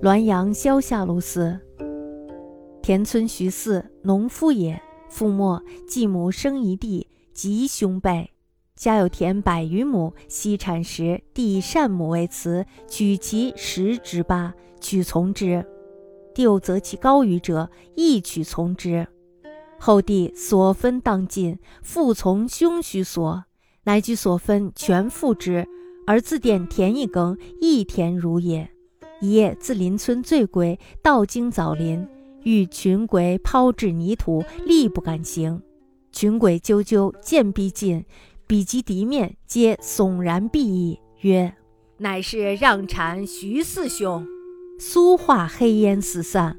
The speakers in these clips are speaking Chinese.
滦阳萧下路司。田村徐嗣，农夫也。父没，继母生一弟，及兄辈，家有田百余亩，西产时，弟善母为雌，取其十之八，取从之。弟又择其高于者，亦取从之。后弟所分当尽，复从兄许所，乃居所分全付之，而自佃田一耕，一田如也。一夜自邻村醉归，到经枣林，遇群鬼抛掷泥土，力不敢行。群鬼啾啾，见逼近，比及敌面，皆悚然避矣，曰：“乃是让禅徐四兄。”苏化黑烟四散。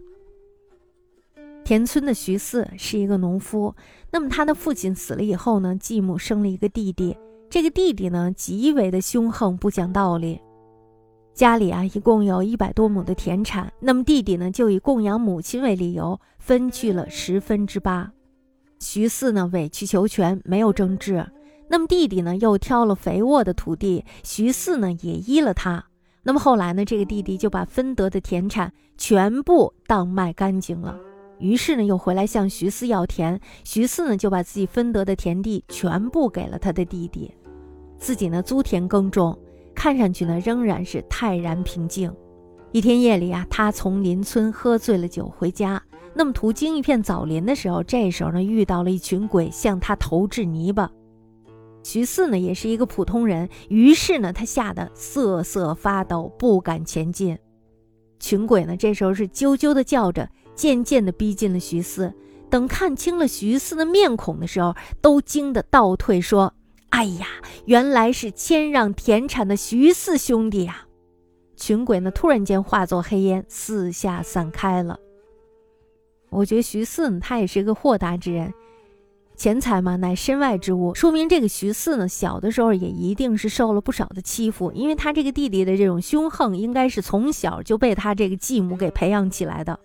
田村的徐四是一个农夫，那么他的父亲死了以后呢，继母生了一个弟弟，这个弟弟呢极为的凶横，不讲道理。家里啊，一共有一百多亩的田产，那么弟弟呢，就以供养母亲为理由，分去了十分之八。徐四呢，委曲求全，没有争执。那么弟弟呢，又挑了肥沃的土地，徐四呢，也依了他。那么后来呢，这个弟弟就把分得的田产全部当卖干净了，于是呢，又回来向徐四要田。徐四呢，就把自己分得的田地全部给了他的弟弟，自己呢，租田耕种。看上去呢，仍然是泰然平静。一天夜里啊，他从邻村喝醉了酒回家，那么途经一片枣林的时候，这时候呢，遇到了一群鬼向他投掷泥巴。徐四呢，也是一个普通人，于是呢，他吓得瑟瑟发抖，不敢前进。群鬼呢，这时候是啾啾的叫着，渐渐的逼近了徐四。等看清了徐四的面孔的时候，都惊得倒退，说。哎呀，原来是谦让田产的徐四兄弟呀！群鬼呢，突然间化作黑烟，四下散开了。我觉得徐四呢，他也是一个豁达之人。钱财嘛，乃身外之物，说明这个徐四呢，小的时候也一定是受了不少的欺负，因为他这个弟弟的这种凶横，应该是从小就被他这个继母给培养起来的。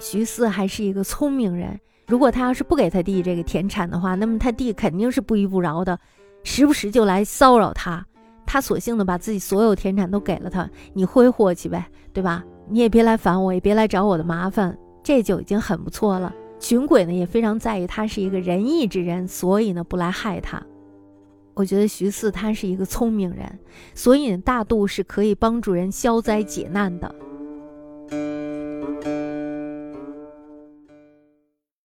徐四还是一个聪明人。如果他要是不给他弟这个田产的话，那么他弟肯定是不依不饶的，时不时就来骚扰他。他索性的把自己所有田产都给了他，你挥霍去呗，对吧？你也别来烦我，也别来找我的麻烦，这就已经很不错了。群鬼呢也非常在意他是一个仁义之人，所以呢不来害他。我觉得徐四他是一个聪明人，所以大度是可以帮助人消灾解难的。